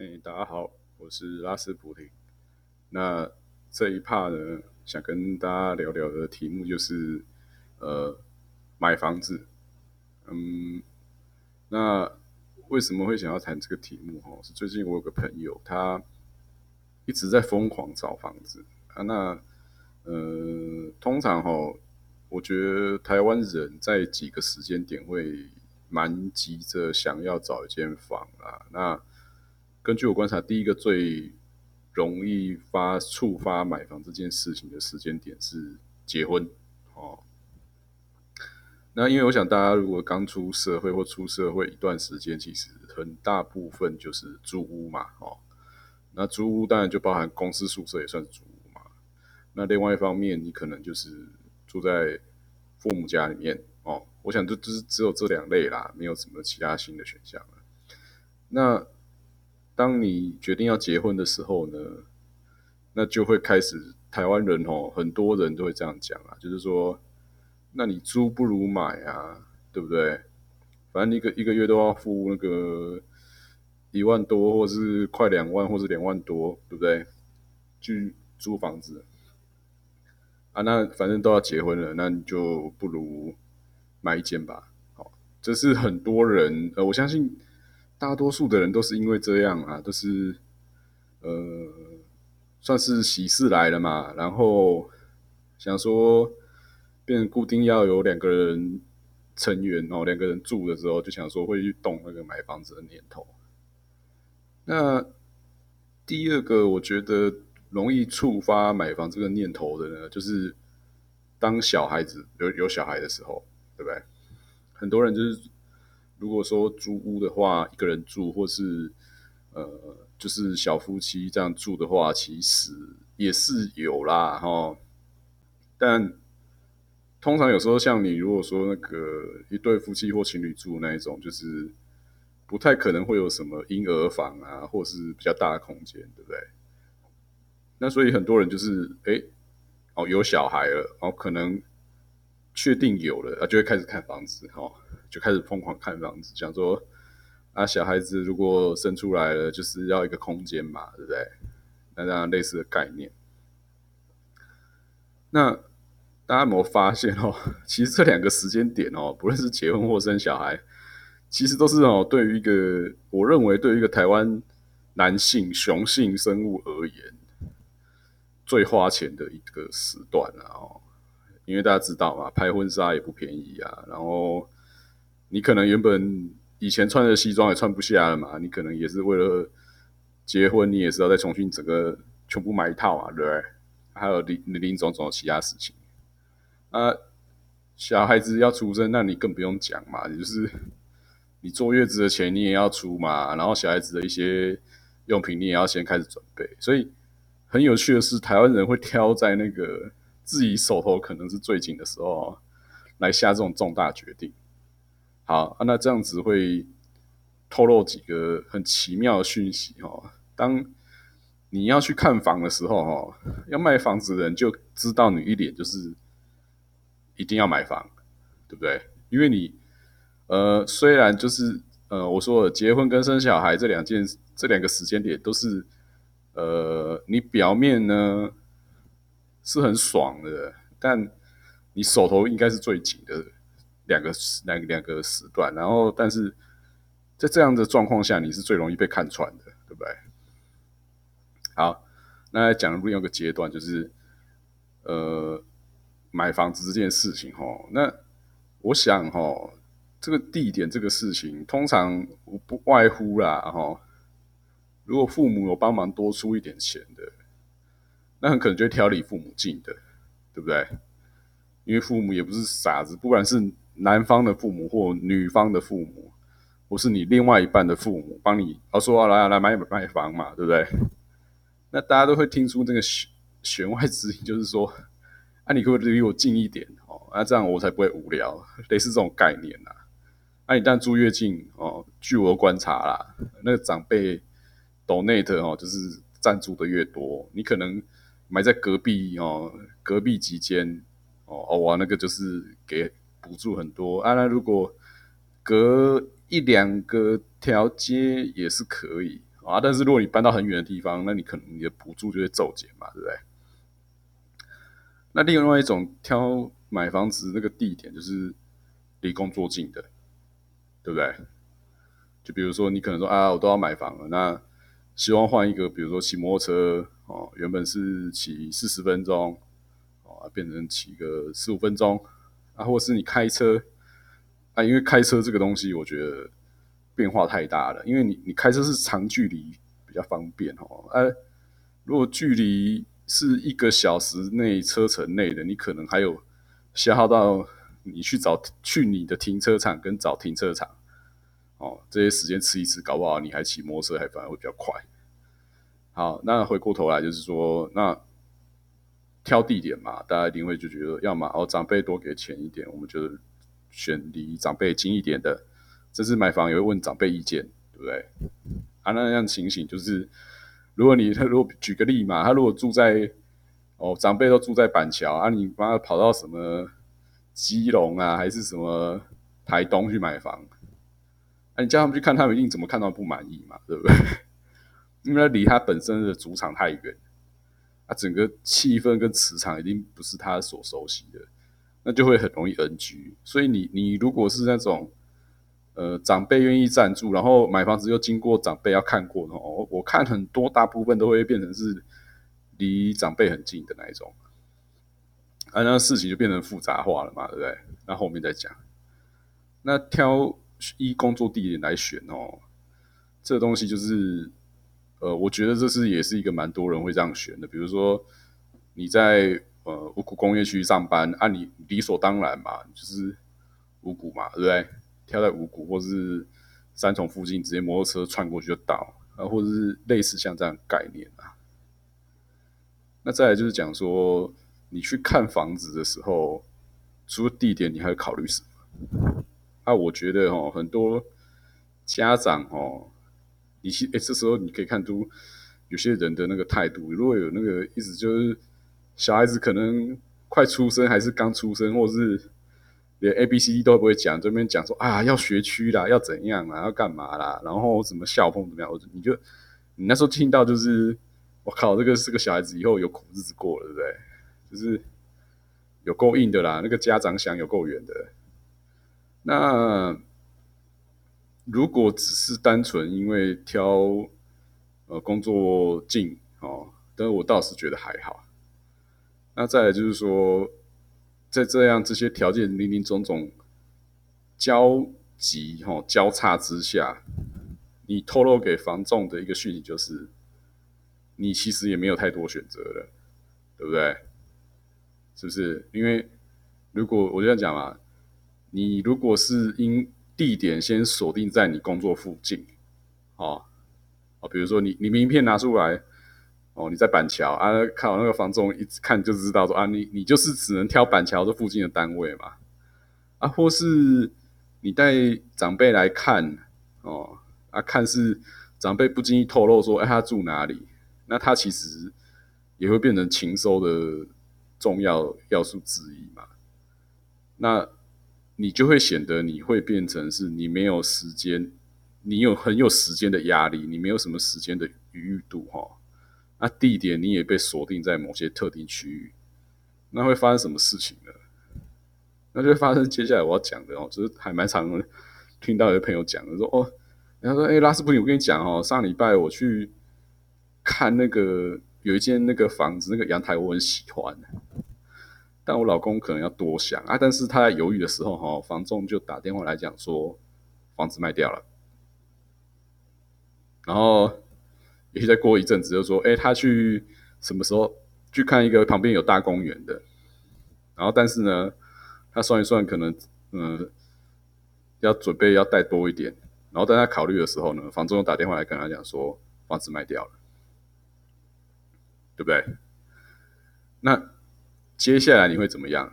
哎，大家好，我是拉斯普廷。那这一趴呢，想跟大家聊聊的题目就是呃买房子。嗯，那为什么会想要谈这个题目？哈，是最近我有个朋友，他一直在疯狂找房子啊。那呃，通常哈，我觉得台湾人在几个时间点会蛮急着想要找一间房啊。那根据我观察，第一个最容易发触发买房这件事情的时间点是结婚哦。那因为我想大家如果刚出社会或出社会一段时间，其实很大部分就是租屋嘛哦。那租屋当然就包含公司宿舍也算是租屋嘛。那另外一方面，你可能就是住在父母家里面哦。我想就就是只有这两类啦，没有什么其他新的选项了。那当你决定要结婚的时候呢，那就会开始台湾人哦，很多人都会这样讲啊，就是说，那你租不如买啊，对不对？反正一个一个月都要付那个一万多，或是快两万，或是两万多，对不对？去租房子啊，那反正都要结婚了，那你就不如买一间吧。好，这是很多人呃，我相信。大多数的人都是因为这样啊，都是呃，算是喜事来了嘛，然后想说变固定要有两个人成员哦，两个人住的时候，就想说会去动那个买房子的念头。那第二个，我觉得容易触发买房这个念头的呢，就是当小孩子有有小孩的时候，对不对？很多人就是。如果说租屋的话，一个人住，或是呃，就是小夫妻这样住的话，其实也是有啦，哈。但通常有时候，像你如果说那个一对夫妻或情侣住那一种，就是不太可能会有什么婴儿房啊，或是比较大的空间，对不对？那所以很多人就是，哎，哦，有小孩了，哦，可能确定有了，啊，就会开始看房子，哈。就开始疯狂看房子，想说啊，小孩子如果生出来了，就是要一个空间嘛，对不对？那这样类似的概念。那大家有没有发现哦？其实这两个时间点哦，不论是结婚或生小孩，其实都是哦，对于一个我认为对于一个台湾男性雄性生物而言，最花钱的一个时段啊！哦，因为大家知道嘛，拍婚纱也不便宜啊，然后。你可能原本以前穿的西装也穿不下了嘛，你可能也是为了结婚，你也是要再重新整个全部买一套啊，对不对？还有零零种种其他事情啊，小孩子要出生，那你更不用讲嘛，就是你坐月子的钱你也要出嘛，然后小孩子的一些用品你也要先开始准备，所以很有趣的是，台湾人会挑在那个自己手头可能是最紧的时候来下这种重大决定。好，那这样子会透露几个很奇妙的讯息哦。当你要去看房的时候，哈，要卖房子的人就知道你一点就是一定要买房，对不对？因为你呃，虽然就是呃，我说结婚跟生小孩这两件这两个时间点都是呃，你表面呢是很爽的，但你手头应该是最紧的。两个时两两个时段，然后但是在这样的状况下，你是最容易被看穿的，对不对？好，那讲另外一个阶段，就是呃买房子这件事情哈。那我想哈，这个地点这个事情，通常不外乎啦哈。如果父母有帮忙多出一点钱的，那很可能就会挑离父母近的，对不对？因为父母也不是傻子，不管是男方的父母或女方的父母，或是你另外一半的父母，帮你哦说来来买买房嘛，对不对？那大家都会听出这个弦弦外之音，就是说，啊，你可不可以离我近一点哦？那这样我才不会无聊，类似这种概念呐。那你但住越近哦，据我观察啦，那个长辈 donate 哦，就是赞助的越多，你可能埋在隔壁哦，隔壁几间哦哦哇，那个就是给。补助很多啊，那如果隔一两个条街也是可以啊。但是如果你搬到很远的地方，那你可能你的补助就会骤减嘛，对不对？那另外一种挑买房子那个地点就是离工作近的，对不对？就比如说你可能说啊，我都要买房了，那希望换一个，比如说骑摩托车哦，原本是骑四十分钟哦，变成骑个十五分钟啊，或是你开车啊，因为开车这个东西，我觉得变化太大了，因为你你开车是长距离比较方便哦，哎，如果距离是一个小时内车程内的，你可能还有消耗到你去找去你的停车场跟找停车场哦，这些时间吃一吃，搞不好你还骑摩托车还反而会比较快。好，那回过头来就是说，那挑地点嘛，大家一定会就觉得，要么哦长辈多给钱一点，我们就选离长辈近一点的。这次买房也会问长辈意见，对不对？啊，那样情形就是。如果你他 如果举个例嘛，他如果住在哦长辈都住在板桥啊，你帮他跑到什么基隆啊，还是什么台东去买房，啊，你叫他们去看，他们一定怎么看到不满意嘛，对不对？因为离他本身的主场太远，啊，整个气氛跟磁场一定不是他所熟悉的，那就会很容易 NG。所以你你如果是那种。呃，长辈愿意赞助，然后买房子又经过长辈要看过的哦。我看很多大部分都会变成是离长辈很近的那一种，啊，那事情就变成复杂化了嘛，对不对？那后面再讲。那挑一工作地点来选哦，这东西就是，呃，我觉得这是也是一个蛮多人会这样选的。比如说你在呃五股工业区上班，按你理所当然嘛，就是五股嘛，对不对？挑在五谷或是三重附近，直接摩托车窜过去就到啊，或者是类似像这样概念啊。那再来就是讲说，你去看房子的时候，除了地点，你还要考虑什么？啊，我觉得哦，很多家长哦，你去哎，这时候你可以看出有些人的那个态度，如果有那个意思，就是小孩子可能快出生，还是刚出生，或者是。连 A、B、C、D 都不会讲，这边讲说啊，要学区啦，要怎样啦，要干嘛啦，然后什么校风怎么样，我你就你那时候听到就是，我靠，这个是个小孩子，以后有苦日子过了，对不对？就是有够硬的啦，那个家长想有够远的。那如果只是单纯因为挑呃工作近哦，但是我倒是觉得还好。那再来就是说。在这样这些条件林林总总交集哈交叉之下，你透露给房仲的一个讯息就是，你其实也没有太多选择了，对不对？是不是？因为如果我这样讲嘛，你如果是因地点先锁定在你工作附近，哦哦，比如说你你名片拿出来。哦，你在板桥啊？看我那个房仲一看就知道说啊，你你就是只能挑板桥这附近的单位嘛？啊，或是你带长辈来看哦，啊，看是长辈不经意透露说，哎，他住哪里？那他其实也会变成情收的重要要素之一嘛？那你就会显得你会变成是你没有时间，你有很有时间的压力，你没有什么时间的余裕度哈。那地点你也被锁定在某些特定区域，那会发生什么事情呢？那就会发生接下来我要讲的哦，就是还蛮常听到有朋友讲的，说哦，他说哎，拉斯普林，我跟你讲哦，上礼拜我去看那个有一间那个房子，那个阳台我很喜欢，但我老公可能要多想啊，但是他在犹豫的时候哈，房仲就打电话来讲说房子卖掉了，然后。也许再过一阵子，就说：“哎，他去什么时候去看一个旁边有大公园的？然后，但是呢，他算一算，可能嗯，要准备要带多一点。然后，在他考虑的时候呢，房仲打电话来跟他讲说，房子卖掉了，对不对？那接下来你会怎么样？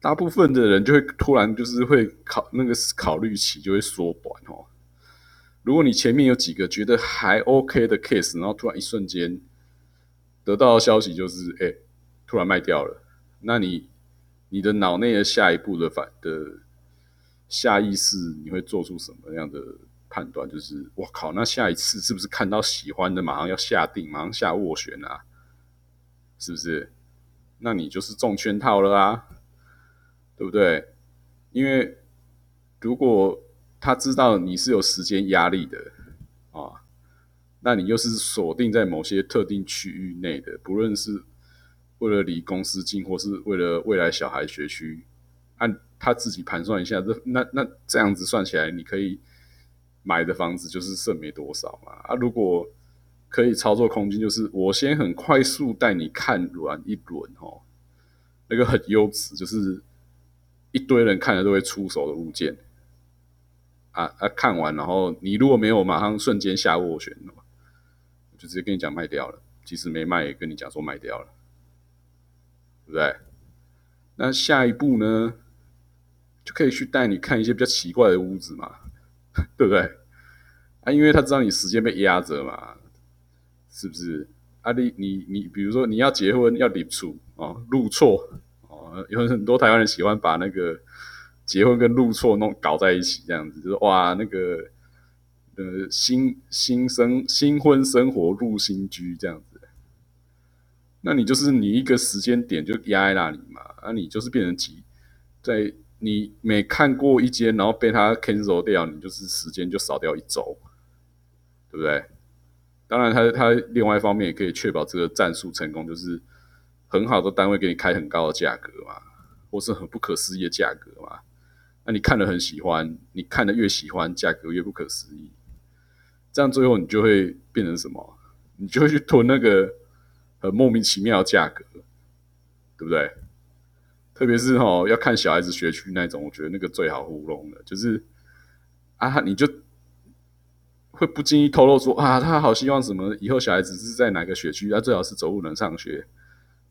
大部分的人就会突然就是会考那个考虑期就会缩短哦。”如果你前面有几个觉得还 OK 的 case，然后突然一瞬间得到消息就是，哎，突然卖掉了，那你你的脑内的下一步的反的下意识，你会做出什么样的判断，就是我靠，那下一次是不是看到喜欢的，马上要下定，马上下斡旋啊？是不是？那你就是中圈套了啊，对不对？因为如果他知道你是有时间压力的啊，那你又是锁定在某些特定区域内的，不论是为了离公司近，或是为了未来小孩学区，按他自己盘算一下，这那那这样子算起来，你可以买的房子就是剩没多少嘛。啊，如果可以操作空间，就是我先很快速带你看完一轮哦，那个很优质，就是一堆人看了都会出手的物件。啊啊，看完然后你如果没有马上瞬间下斡旋的就直接跟你讲卖掉了。即使没卖，也跟你讲说卖掉了，对不对？那下一步呢，就可以去带你看一些比较奇怪的屋子嘛，对不对？啊，因为他知道你时间被压着嘛，是不是？啊，你你你，比如说你要结婚要领处哦，入错哦，有很多台湾人喜欢把那个。结婚跟入错弄搞在一起，这样子就是哇，那个呃新新生新婚生活入新居这样子，那你就是你一个时间点就压在那里嘛，啊，你就是变成急，在你每看过一间，然后被他 cancel 掉，你就是时间就少掉一周，对不对？当然，他他另外一方面也可以确保这个战术成功，就是很好的单位给你开很高的价格嘛，或是很不可思议的价格嘛。那你看的很喜欢，你看的越喜欢，价格越不可思议，这样最后你就会变成什么？你就会去囤那个很莫名其妙的价格，对不对？特别是哈，要看小孩子学区那种，我觉得那个最好糊弄的，就是啊，你就会不经意透露说啊，他好希望什么，以后小孩子是在哪个学区，他最好是走路能上学，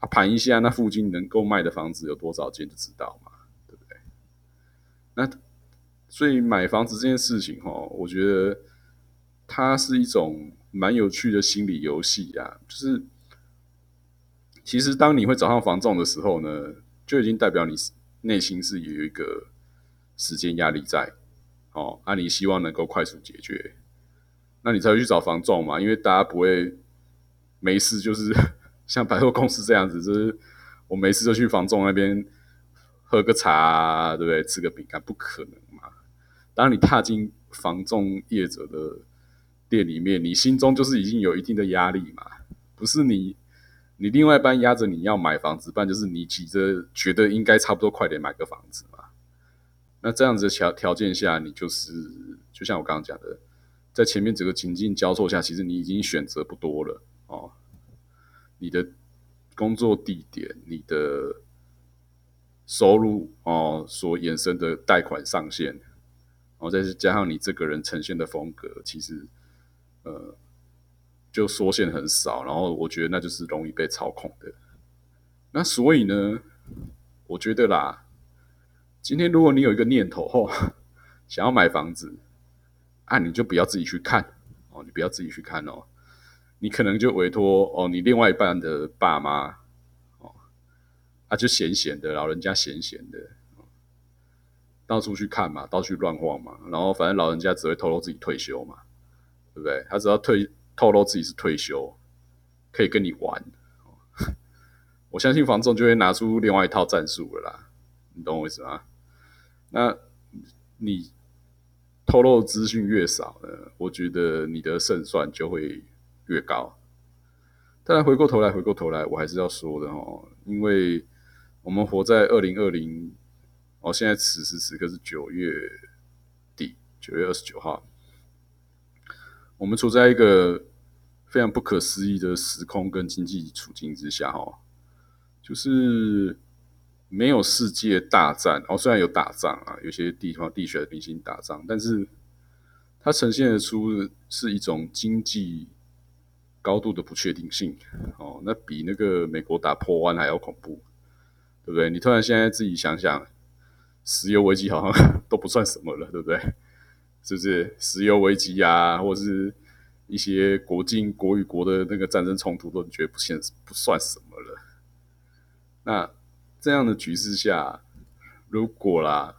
啊，盘一下那附近能够卖的房子有多少间就知道嘛。对不对那所以买房子这件事情，哈，我觉得它是一种蛮有趣的心理游戏啊。就是其实当你会找上房仲的时候呢，就已经代表你内心是有一个时间压力在，哦，啊，你希望能够快速解决，那你才会去找房仲嘛。因为大家不会没事就是 像百货公司这样子，就是我没事就去房仲那边。喝个茶，对不对？吃个饼干，不可能嘛！当你踏进房仲业者的店里面，你心中就是已经有一定的压力嘛。不是你，你另外一半压着你要买房子，不然就是你急着觉得应该差不多快点买个房子嘛。那这样子的条条件下，你就是就像我刚刚讲的，在前面整个情境交错下，其实你已经选择不多了哦。你的工作地点，你的。收入哦，所衍生的贷款上限，然后再加上你这个人呈现的风格，其实呃，就缩限很少。然后我觉得那就是容易被操控的。那所以呢，我觉得啦，今天如果你有一个念头后 想要买房子，啊，你就不要自己去看哦，你不要自己去看哦，你可能就委托哦，你另外一半的爸妈哦。啊，就闲闲的，老人家闲闲的，到处去看嘛，到处乱晃嘛，然后反正老人家只会透露自己退休嘛，对不对？他只要退透露自己是退休，可以跟你玩，我相信房仲就会拿出另外一套战术了啦，你懂我意思吗？那你透露资讯越少呢，我觉得你的胜算就会越高。但回过头来，回过头来，我还是要说的哦，因为。我们活在二零二零，哦，现在此时此刻是九月底，九月二十九号。我们处在一个非常不可思议的时空跟经济处境之下，哈，就是没有世界大战，哦，虽然有打仗啊，有些地方地区的明星打仗，但是它呈现的出是一种经济高度的不确定性，哦，那比那个美国打破湾还要恐怖。对不对？你突然现在自己想想，石油危机好像 都不算什么了，对不对？是不是石油危机啊，或者是一些国境国与国的那个战争冲突，都觉得不现不算什么了。那这样的局势下，如果啦，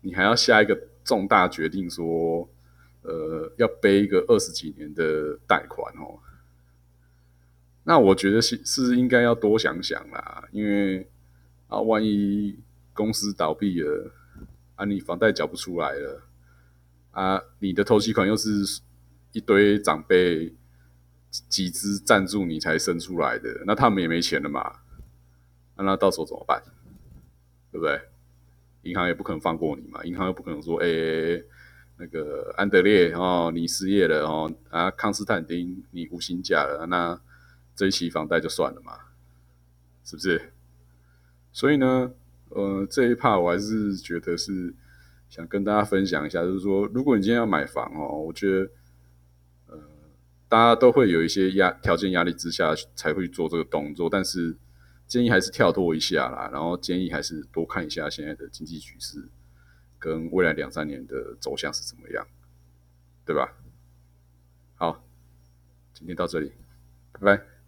你还要下一个重大决定，说呃要背一个二十几年的贷款哦。那我觉得是是应该要多想想啦，因为啊，万一公司倒闭了，啊，你房贷缴不出来了，啊，你的头期款又是一堆长辈集资赞助你才生出来的，那他们也没钱了嘛，那到时候怎么办？对不对？银行也不可能放过你嘛，银行又不可能说，哎，那个安德烈哦，你失业了哦，啊，康斯坦丁你无薪假了，那。这一期房贷就算了嘛，是不是？所以呢，呃，这一 part 我还是觉得是想跟大家分享一下，就是说，如果你今天要买房哦，我觉得，呃，大家都会有一些压条件压力之下才会做这个动作，但是建议还是跳脱一下啦，然后建议还是多看一下现在的经济局势跟未来两三年的走向是怎么样，对吧？好，今天到这里，拜拜。